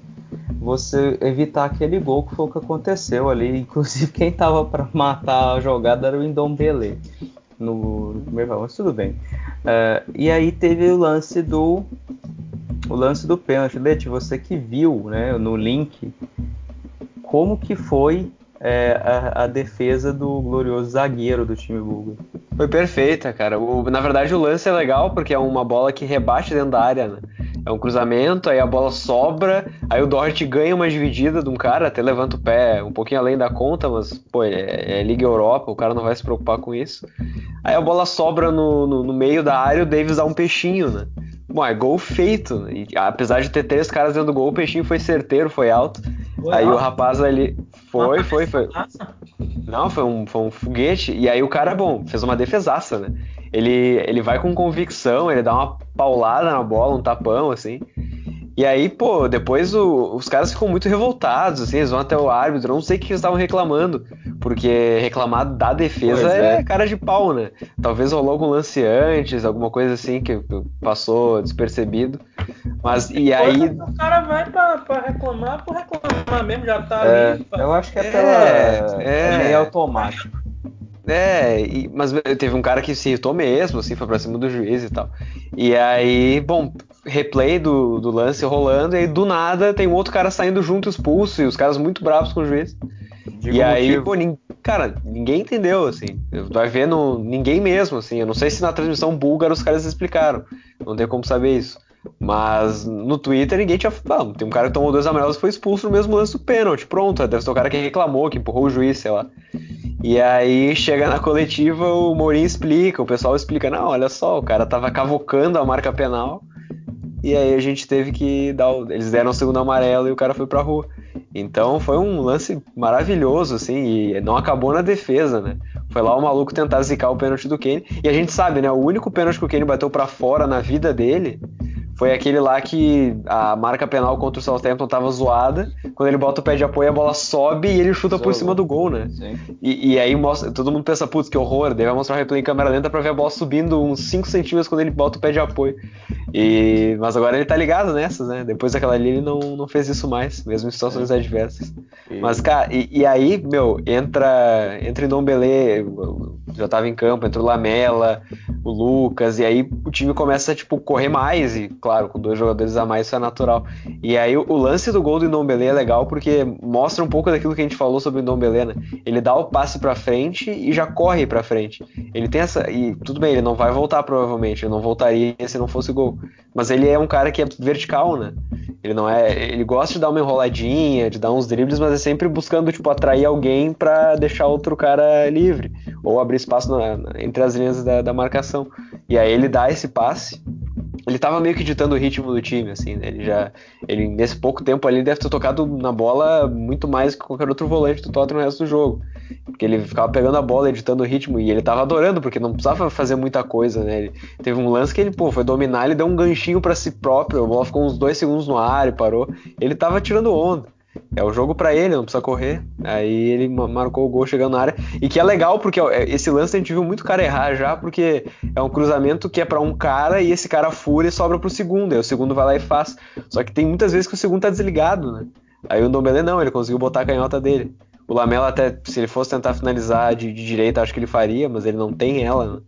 você evitar aquele gol que foi o que aconteceu ali. Inclusive, quem tava para matar a jogada era o Indombele no, no primeiro pau, mas tudo bem. É, e aí teve o lance do o lance do pênalti. Leti, você que viu né, no link como que foi é, a, a, defesa do glorioso zagueiro do time búlgaro. Foi perfeita, cara. O, na verdade, o lance é legal porque é uma bola que rebate dentro da área, né? É um cruzamento, aí a bola sobra, aí o Dort ganha uma dividida de um cara, até levanta o pé um pouquinho além da conta, mas, pô, é, é Liga Europa, o cara não vai se preocupar com isso. Aí a bola sobra no, no, no meio da área, o Davis dá um peixinho, né? Bom, é gol feito. E, apesar de ter três caras dentro do gol, o peixinho foi certeiro, foi alto. Foi aí alto. o rapaz ali. Foi, foi, foi. Não, foi um, foi um foguete. E aí o cara, bom, fez uma defesaça, né? Ele, ele vai com convicção, ele dá uma paulada na bola, um tapão, assim. E aí, pô, depois o, os caras ficam muito revoltados, assim, eles vão até o árbitro, não sei o que eles estavam reclamando, porque reclamar da defesa é. é. cara de pau, né? Talvez rolou algum lance antes, alguma coisa assim que passou despercebido. Mas e aí. O cara vai pra, pra reclamar por reclamar mesmo, já tá é, ali. Eu acho que é, pela, é, é meio automático. É, e, mas teve um cara que se irritou mesmo, assim, foi pra cima do juiz e tal. E aí, bom, replay do, do lance rolando, e aí do nada tem um outro cara saindo junto expulso, e os caras muito bravos com o juiz. Digo e aí, pô, cara, ninguém entendeu, assim. Vai ver no, ninguém mesmo, assim. Eu não sei se na transmissão búlgara os caras explicaram. Não tem como saber isso. Mas no Twitter ninguém tinha falado. Tem um cara que tomou dois amarelos e foi expulso no mesmo lance do pênalti. Pronto, deve ser o cara que reclamou, que empurrou o juiz, sei lá. E aí chega na coletiva, o Mourinho explica, o pessoal explica, não, olha só, o cara tava cavocando a marca penal. E aí a gente teve que dar. O... Eles deram o segundo amarelo e o cara foi pra rua. Então foi um lance maravilhoso, assim, e não acabou na defesa, né? Foi lá o maluco tentar zicar o pênalti do Kane. E a gente sabe, né? O único pênalti que o Kane bateu para fora na vida dele foi aquele lá que a marca penal contra o Southampton tava zoada. Quando ele bota o pé de apoio, a bola sobe e ele chuta por cima do gol, né? E, e, aí mostra, todo mundo pensa, putz, que horror. Daí vai mostrar o replay em câmera lenta pra ver a bola subindo uns 5 centímetros quando ele bota o pé de apoio. E, mas agora ele tá ligado nessas, né? Depois daquela ali ele não, não fez isso mais, mesmo em situações é. adversas. E... Mas, cara, e, e, aí, meu, entra, entra em Dombele, já tava em campo, entra o Lamela, o Lucas, e aí o time começa a, tipo, correr mais, e claro, com dois jogadores a mais isso é natural. E aí o, o lance do gol do Ndombele é legal porque mostra um pouco daquilo que a gente falou sobre o Ndombele, né? Ele dá o passe para frente e já corre para frente. Ele tem essa e tudo bem, ele não vai voltar provavelmente, ele não voltaria se não fosse gol. Mas ele é um cara que é vertical, né? Ele não é, ele gosta de dar uma enroladinha, de dar uns dribles, mas é sempre buscando tipo atrair alguém para deixar outro cara livre ou abrir espaço na, na, entre as linhas da, da marcação. E aí ele dá esse passe ele tava meio que ditando o ritmo do time, assim, né? Ele já. Ele, nesse pouco tempo ali, deve ter tocado na bola muito mais que qualquer outro volante do Tottenham no resto do jogo. Porque ele ficava pegando a bola, editando o ritmo, e ele tava adorando, porque não precisava fazer muita coisa, né? Ele, teve um lance que ele, pô, foi dominar, ele deu um ganchinho para si próprio, a bola ficou uns dois segundos no ar e parou. Ele tava tirando onda. É o jogo para ele, não precisa correr. Aí ele marcou o gol chegando na área. E que é legal, porque esse lance a gente viu muito cara errar já, porque é um cruzamento que é para um cara e esse cara fura e sobra pro segundo. Aí o segundo vai lá e faz. Só que tem muitas vezes que o segundo tá desligado, né? Aí o Ndombele não, ele conseguiu botar a canhota dele. O Lamela até, se ele fosse tentar finalizar de, de direita, acho que ele faria, mas ele não tem ela, né?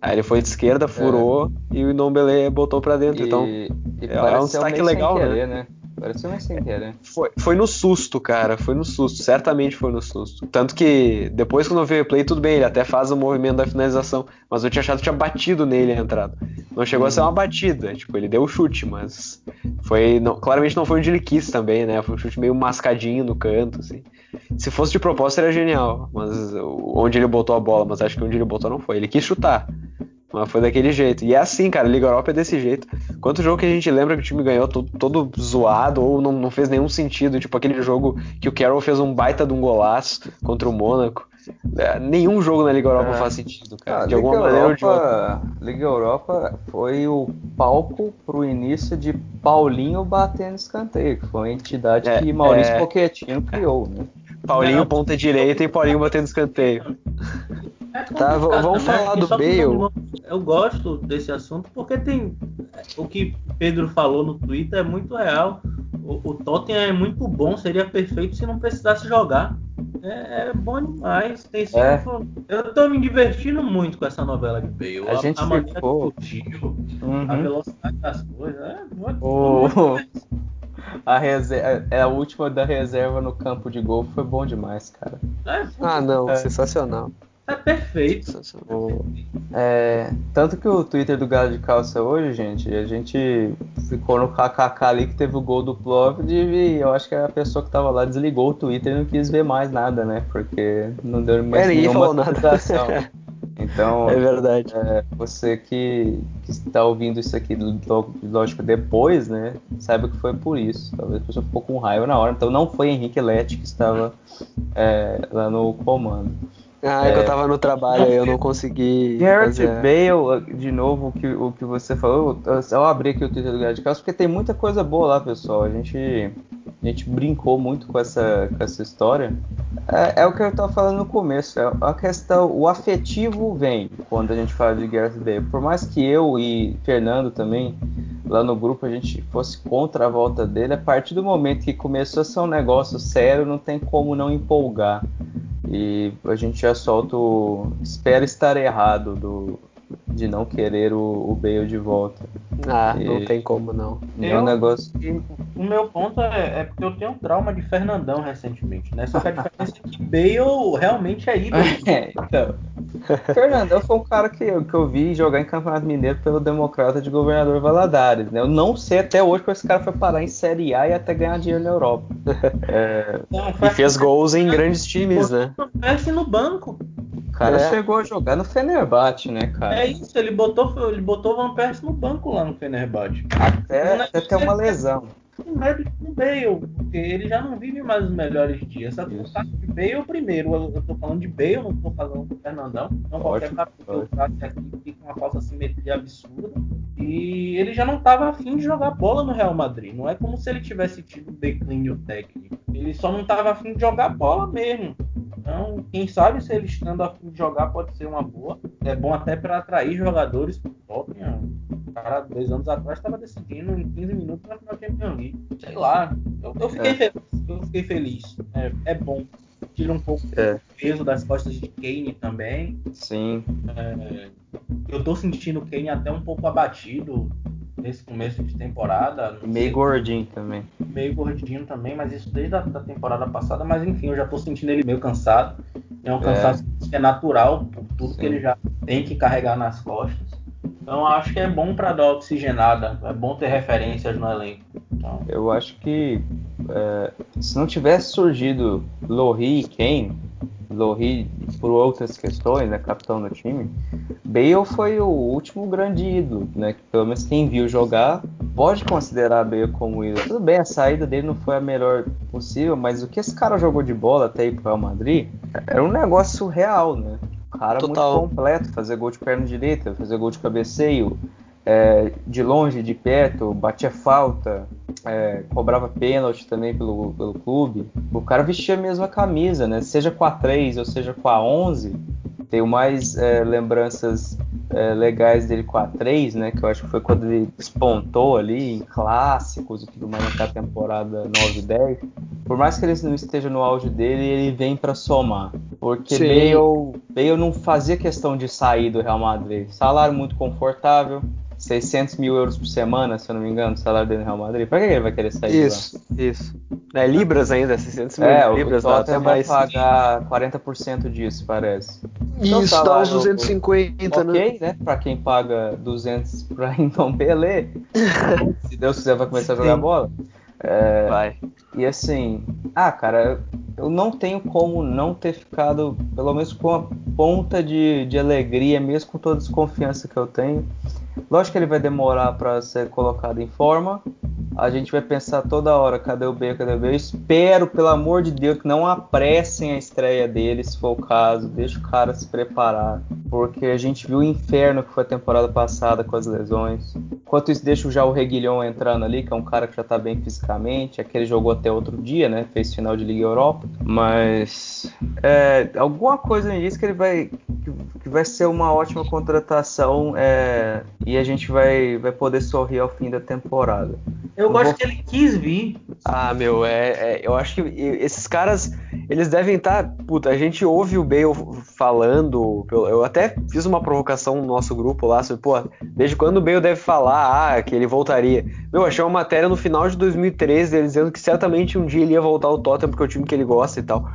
Aí ele foi de esquerda, furou é. e o Ndombele botou para dentro. E, então, e é, um destaque legal, né? querer, né? né? Pareceu mais sem querer. Foi, foi no susto, cara. Foi no susto. Certamente foi no susto. Tanto que depois quando eu vi o replay, tudo bem, ele até faz o movimento da finalização. Mas eu tinha achado que tinha batido nele a entrada. Não chegou a ser uma batida. Tipo, ele deu o chute, mas foi. Não, claramente não foi onde ele quis também, né? Foi um chute meio mascadinho no canto, assim. Se fosse de propósito, era genial. Mas onde ele botou a bola, mas acho que onde ele botou não foi. Ele quis chutar. Mas foi daquele jeito. E é assim, cara, Liga Europa é desse jeito. Quanto jogo que a gente lembra que o time ganhou todo, todo zoado ou não, não fez nenhum sentido? Tipo aquele jogo que o Carroll fez um baita de um golaço contra o Mônaco. É, nenhum jogo na Liga Europa é. faz sentido, cara. Ah, de alguma Liga maneira. Europa, Liga Europa foi o palco pro início de Paulinho batendo escanteio, que foi uma entidade é, que Maurício é... Pochettino criou, né? Paulinho ponta direita e Paulinho batendo escanteio. É tá, vamos né? falar do Bale. Eu gosto desse assunto porque tem o que Pedro falou no Twitter é muito real. O, o Tottenham é muito bom, seria perfeito se não precisasse jogar. É, é bom demais. Tem sido, é. Eu tô me divertindo muito com essa novela de Bale. A, a gente a maneira ficou... uhum. a velocidade das coisas. É, muito, a, reserva, é, a última da reserva no campo de gol foi bom demais, cara. É, ah, não, é. sensacional. É perfeito. É, tanto que o Twitter do Galo de Calça hoje, gente, a gente ficou no kkk ali que teve o gol do Plovdiv e eu acho que a pessoa que tava lá desligou o Twitter e não quis ver mais nada, né? Porque não deu mais é, nenhuma notificação. Então, é verdade. É, você que, que está ouvindo isso aqui, lógico, depois, né? Saiba que foi por isso. Talvez a pessoa ficou com raiva na hora. Então, não foi Henrique Lete que estava é, lá no comando. Ah, é, que eu tava no trabalho e eu não consegui. Garrett Bale, de novo, o que, o que você falou, eu abri aqui o Twitter do Caos, porque tem muita coisa boa lá, pessoal. A gente, a gente brincou muito com essa, com essa história. É, é o que eu tava falando no começo, é a questão, o afetivo vem quando a gente fala de Garrett Bale. Por mais que eu e Fernando também, lá no grupo, a gente fosse contra a volta dele, a partir do momento que começou a ser um negócio sério, não tem como não empolgar. E a gente já solta o espera estar errado do, de não querer o, o Bale de volta. Ah, e, não tem como não. É um negócio. O meu ponto é, é, porque eu tenho um trauma de Fernandão recentemente, né? Só que a diferença é que Bale realmente é ídolo. É, então. Fernandão foi um cara que eu, que eu vi jogar em Campeonato Mineiro pelo Democrata de Governador Valadares, né? Eu não sei até hoje como esse cara foi parar em Série A e até ganhar dinheiro na Europa. É, não, e fez gols em grandes times, né? Parece no banco. O cara é. chegou a jogar no Fenerbahçe, né, cara? É isso, ele botou, ele botou o Van Persie no banco lá no Fenerbahçe. Até, até ter uma lesão com medo com Bale, porque ele já não vive mais os melhores dias. Essa tá de Bale primeiro. Eu, eu tô falando de Bale, não tô falando do Fernandão. Então qualquer capítulo que aqui fica uma falsa simetria absurda. E ele já não estava afim de jogar bola no Real Madrid. Não é como se ele tivesse tido um declínio técnico. Ele só não estava afim de jogar bola mesmo. Então, quem sabe se ele estando afim de jogar pode ser uma boa. É bom até para atrair jogadores pro Tottenham. O cara, dois anos atrás, estava decidindo em 15 minutos na final Champions League. Sei lá. Eu, eu fiquei é. feliz. Eu fiquei feliz. É, é bom. Tira um pouco é. peso das costas de Kane também. Sim. É, eu tô sentindo o Kane até um pouco abatido nesse começo de temporada. Meio sei, gordinho também. Meio gordinho também, mas isso desde a da temporada passada. Mas enfim, eu já tô sentindo ele meio cansado. É um cansaço é. que é natural por tudo Sim. que ele já tem que carregar nas costas. Então acho que é bom para dar oxigenada, é bom ter referências no elenco. Então... Eu acho que é, se não tivesse surgido Lohri e Kane, Lohri por outras questões, né, capitão do time, Bale foi o último grande ídolo, né? Pelo menos quem viu jogar pode considerar Bale como ídolo. Tudo bem, a saída dele não foi a melhor possível, mas o que esse cara jogou de bola até ir pro Real Madrid era um negócio real, né? O cara Total. muito completo, fazer gol de perna direita, fazer gol de cabeceio, é, de longe, de perto, batia falta, é, cobrava pênalti também pelo, pelo clube. O cara vestia a mesma camisa, né? Seja com a 3 ou seja com a 11. Tenho mais é, lembranças é, legais dele com a 3, né? Que eu acho que foi quando ele despontou ali em clássicos e tudo mais naquela temporada 9 e 10. Por mais que ele não esteja no auge dele, ele vem para somar. Porque Bale, Bale não fazia questão de sair do Real Madrid. Salário muito confortável, 600 mil euros por semana, se eu não me engano, o salário dele no Real Madrid. Pra que ele vai querer sair Isso, isso. É libras ainda, 600 mil é, libras. O Tottenham vai pagar 40% disso, parece. Então, Isso, dá uns 250, né? Ok, né? Pra quem paga 200 pra então Pelé, se Deus quiser vai começar a jogar Sim. bola. É, vai. E assim, ah, cara, eu não tenho como não ter ficado, pelo menos com a ponta de, de alegria, mesmo com toda a desconfiança que eu tenho, Lógico que ele vai demorar para ser colocado em forma. A gente vai pensar toda hora, cadê o B, cadê o B? Eu espero, pelo amor de Deus, que não apressem a estreia dele, se for o caso. Deixa o cara se preparar. Porque a gente viu o inferno que foi a temporada passada com as lesões. Enquanto isso, deixa já o Reguilhão entrando ali, que é um cara que já tá bem fisicamente. Aquele jogou até outro dia, né? Fez final de Liga Europa. Mas é, alguma coisa me diz que ele vai. que vai ser uma ótima contratação. É, e a gente vai, vai poder sorrir ao fim da temporada. Eu, eu gosto vou... que ele quis vir. Ah, meu, é, é, eu acho que esses caras, eles devem estar. Tá, puta, a gente ouve o Bale falando. Eu até fiz uma provocação no nosso grupo lá sobre, pô, desde quando o Bale deve falar ah, que ele voltaria? Meu, achei uma matéria no final de 2013 ele dizendo que certamente um dia ele ia voltar ao Tottenham porque é o time que ele gosta e tal.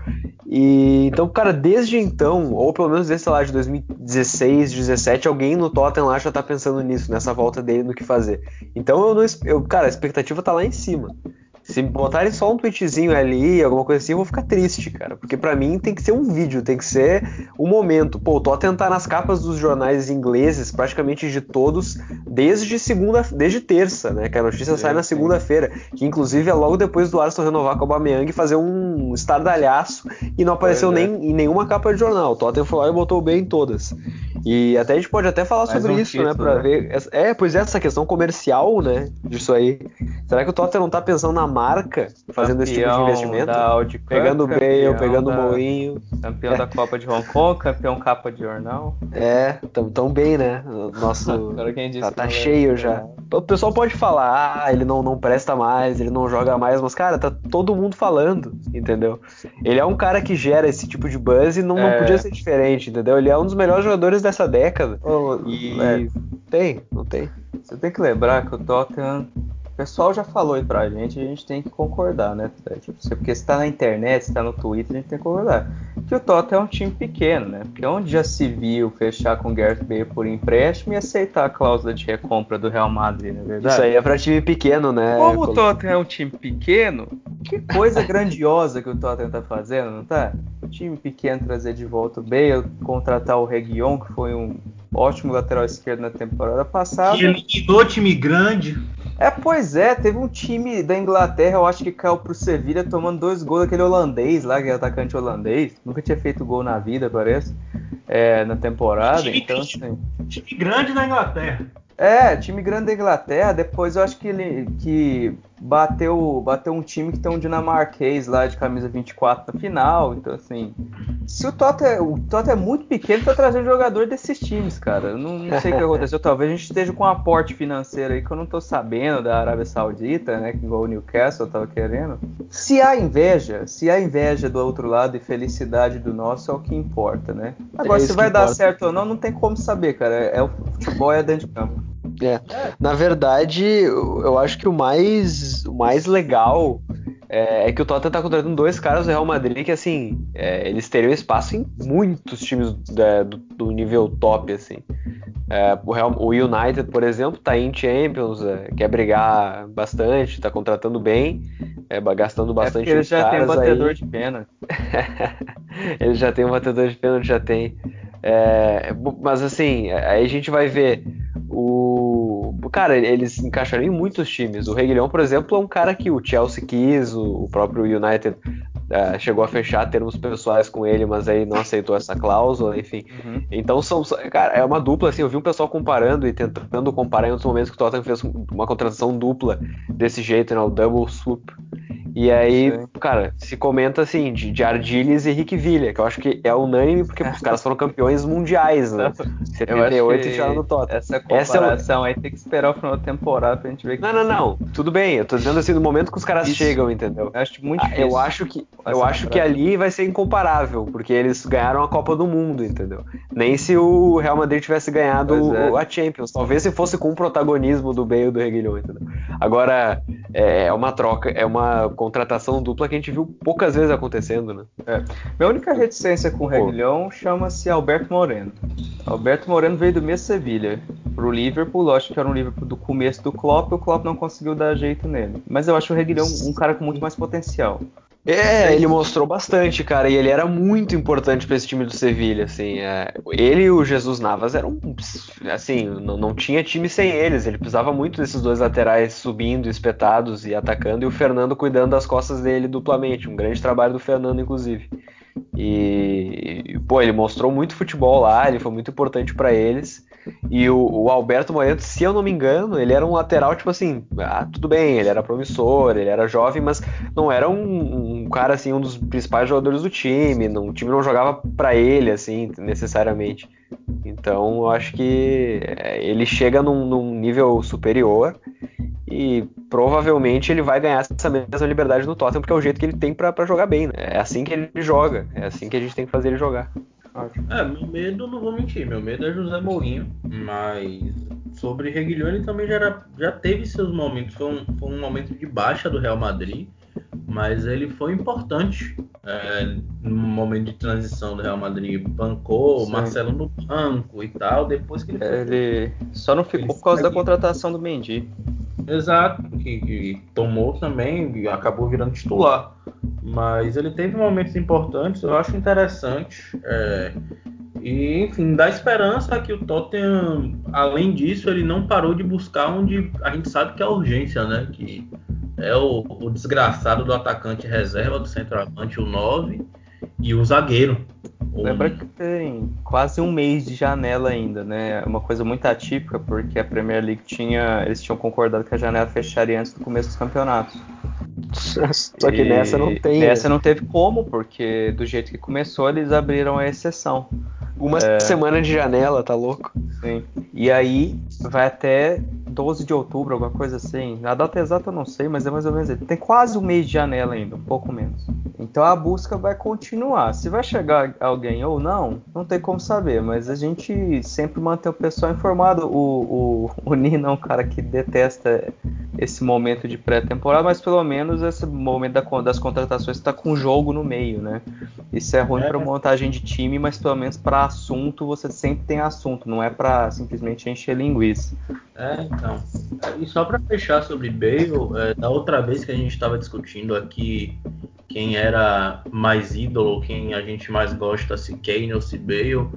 E então, cara, desde então, ou pelo menos desde lá de 2016, 17, alguém no Tottenham lá já tá pensando nisso, nessa volta dele no que fazer. Então eu não, eu, cara, a expectativa tá lá em cima. Se botarem só um tweetzinho ali, alguma coisa assim, eu vou ficar triste, cara. Porque para mim tem que ser um vídeo, tem que ser um momento. Pô, o Tottenham tá nas capas dos jornais ingleses, praticamente de todos, desde segunda, desde terça, né? Que a notícia sai na segunda-feira. Que inclusive é logo depois do Arsenal renovar com o Aubameyang e fazer um estardalhaço e não apareceu nem é. em nenhuma capa de jornal. O Tottenham foi lá e botou bem em todas. E até a gente pode até falar Mais sobre um isso, título, né? Pra né? ver. É, pois é, essa questão comercial, né? Disso aí. Será que o Tottenham não tá pensando na marca, fazendo campeão esse tipo de investimento? Audi pegando o Bale, pegando o Moinho. Campeão é. da Copa de Hong Kong, campeão capa de jornal. É, tão, tão bem, né? Nosso. tá, tá cheio é. já. O pessoal pode falar, ah, ele não, não presta mais, ele não joga mais, mas, cara, tá todo mundo falando, entendeu? Ele é um cara que gera esse tipo de buzz e não, é. não podia ser diferente, entendeu? Ele é um dos melhores jogadores dessa década. Oh, e é. tem, não tem. Você tem que lembrar que o Tottenham pessoal já falou aí pra gente, a gente tem que concordar, né? Tipo, porque se tá na internet, se tá no Twitter, a gente tem que concordar. Que o Tottenham é um time pequeno, né? Porque onde já se viu fechar com o Gareth Bale por empréstimo e aceitar a cláusula de recompra do Real Madrid, não é verdade? Isso aí é pra time pequeno, né? Como o Tottenham é um time pequeno, que coisa grandiosa que o Tottenham tá fazendo, não tá? O time pequeno trazer de volta o Bale, contratar o Reguion, que foi um ótimo lateral esquerdo na temporada passada. Que eliminou time grande. É, pois é, teve um time da Inglaterra, eu acho que caiu pro Sevilha tomando dois gols daquele holandês lá, que é atacante holandês. Nunca tinha feito gol na vida, parece. É, na temporada. Time, então, assim... time grande da Inglaterra. É, time grande da Inglaterra. Depois eu acho que ele que bateu, bateu um time que tem um dinamarquês lá de camisa 24 na final. Então, assim, se o Tottenham, o Tottenham é muito pequeno para trazer jogador desses times, cara. Eu não, não sei o que aconteceu. Talvez a gente esteja com um aporte financeiro aí que eu não tô sabendo da Arábia Saudita, né? Que igual o Newcastle tava querendo. Se há inveja, se há inveja do outro lado e felicidade do nosso, é o que importa, né? Agora, é se vai dar importa. certo ou não, não tem como saber, cara. É, o futebol é dentro de campo. É. Na verdade, eu acho que o mais, o mais legal é, é, que o Tottenham tá contratando dois caras do Real Madrid que, assim, é, eles teriam espaço em muitos times do, do, nível top, assim. É, o, Real, o, United, por exemplo, tá em Champions, é, quer brigar bastante, tá contratando bem, é, gastando bastante. É ele já tem um batedor aí. de pênalti. ele já tem um batedor de pênalti, já tem. É, mas assim, aí a gente vai ver o. Cara, eles encaixariam em muitos times. O Reguilhão, por exemplo, é um cara que o Chelsea quis, o próprio United uh, chegou a fechar termos pessoais com ele, mas aí não aceitou essa cláusula, enfim. Uhum. Então são. Cara, é uma dupla, assim, eu vi um pessoal comparando e tentando comparar em outros momentos que o Tottenham fez uma contratação dupla desse jeito, né? O double swoop. E aí, Sim. cara, se comenta assim, de, de Ardiles e Rick Villa, que eu acho que é unânime, porque os caras foram campeões mundiais, né? 78 já no Tottenham. Essa comparação é... aí tem que esperar o final da temporada pra gente ver. Não, não, não. Tudo bem, eu tô dizendo assim, no momento que os caras Isso. chegam, entendeu? Eu acho muito difícil. Eu acho que, eu acho que ali vai ser incomparável, porque eles ganharam a Copa do Mundo, entendeu? Nem se o Real Madrid tivesse ganhado é. a Champions. Talvez se fosse com o protagonismo do Bale do Reguilhão, entendeu? Agora, é, é uma troca, é uma contratação dupla que a gente viu poucas vezes acontecendo, né? É. Minha única reticência com o Reguilhão chama-se Alberto Moreno. Alberto Moreno veio do mesmo Sevilha pro Liverpool, acho que era um Liverpool do começo do Klopp, o Klopp não conseguiu dar jeito nele. Mas eu acho o Reguilhão um cara com muito mais potencial. É, ele mostrou bastante, cara, e ele era muito importante para esse time do Sevilha, assim. É, ele e o Jesus Navas eram, assim, não, não tinha time sem eles. Ele precisava muito desses dois laterais subindo, espetados e atacando, e o Fernando cuidando das costas dele duplamente. Um grande trabalho do Fernando, inclusive. E, pô, ele mostrou muito futebol lá, ele foi muito importante para eles. E o, o, Alberto Moreno, se eu não me engano, ele era um lateral, tipo assim, ah, tudo bem, ele era promissor, ele era jovem, mas não era um, um cara, assim, um dos principais jogadores do time. Não, o time não jogava para ele, assim, necessariamente. Então, eu acho que é, ele chega num, num nível superior e provavelmente ele vai ganhar essa mesma liberdade no Tottenham, porque é o jeito que ele tem para jogar bem. Né? É assim que ele joga, é assim que a gente tem que fazer ele jogar. É, meu medo, não vou mentir, meu medo é José Mourinho, mas sobre Reguilhão ele também já, era, já teve seus momentos, foi um, foi um momento de baixa do Real Madrid, mas ele foi importante é, no momento de transição do Real Madrid. Bancou o Marcelo no banco e tal, depois que ele foi. Ele só não ficou ele por causa da contratação do Mendy. Exato, que, que tomou também e acabou virando titular. Mas ele teve momentos importantes, eu acho interessante. É, e, enfim, dá esperança que o Tottenham, além disso, ele não parou de buscar onde a gente sabe que é a urgência, né? Que é o, o desgraçado do atacante reserva, do centroavante, o 9, e o zagueiro. Lembra que tem quase um mês de janela ainda, né? Uma coisa muito atípica, porque a Premier League tinha. Eles tinham concordado que a janela fecharia antes do começo dos campeonatos. Só que e nessa não tem. Nessa né? não teve como, porque do jeito que começou, eles abriram a exceção. Uma é... semana de janela, tá louco? Sim. E aí vai até 12 de outubro, alguma coisa assim. A data exata eu não sei, mas é mais ou menos. Tem quase um mês de janela ainda, um pouco menos. Então a busca vai continuar. Se vai chegar alguém ou não, não tem como saber, mas a gente sempre mantém o pessoal informado. O, o, o Nino é um cara que detesta esse momento de pré-temporada, mas pelo menos esse momento da, das contratações está com jogo no meio, né? Isso é ruim é. para montagem de time, mas pelo menos para assunto você sempre tem assunto, não é para simplesmente encher linguiça. É, então. E só para fechar sobre Bale, é, da outra vez que a gente estava discutindo aqui quem era mais ídolo, quem a gente mais gosta, se Kane ou se Bale,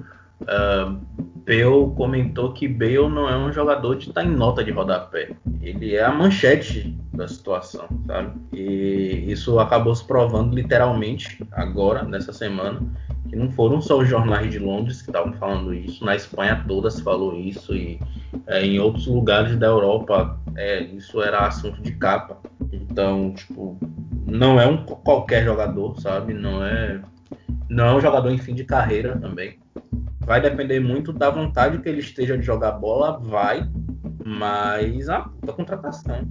Bale comentou que Bale não é um jogador de estar tá em nota de rodapé. Ele é a manchete da situação, sabe? E isso acabou se provando literalmente agora, nessa semana, que não foram só os jornais de Londres que estavam falando isso, na Espanha toda se falou isso e é, em outros lugares da Europa é, isso era assunto de capa. Então, tipo, não é um qualquer jogador, sabe? Não é não é um jogador em fim de carreira também. Vai depender muito da vontade que ele esteja de jogar bola, vai, mas a puta contratação.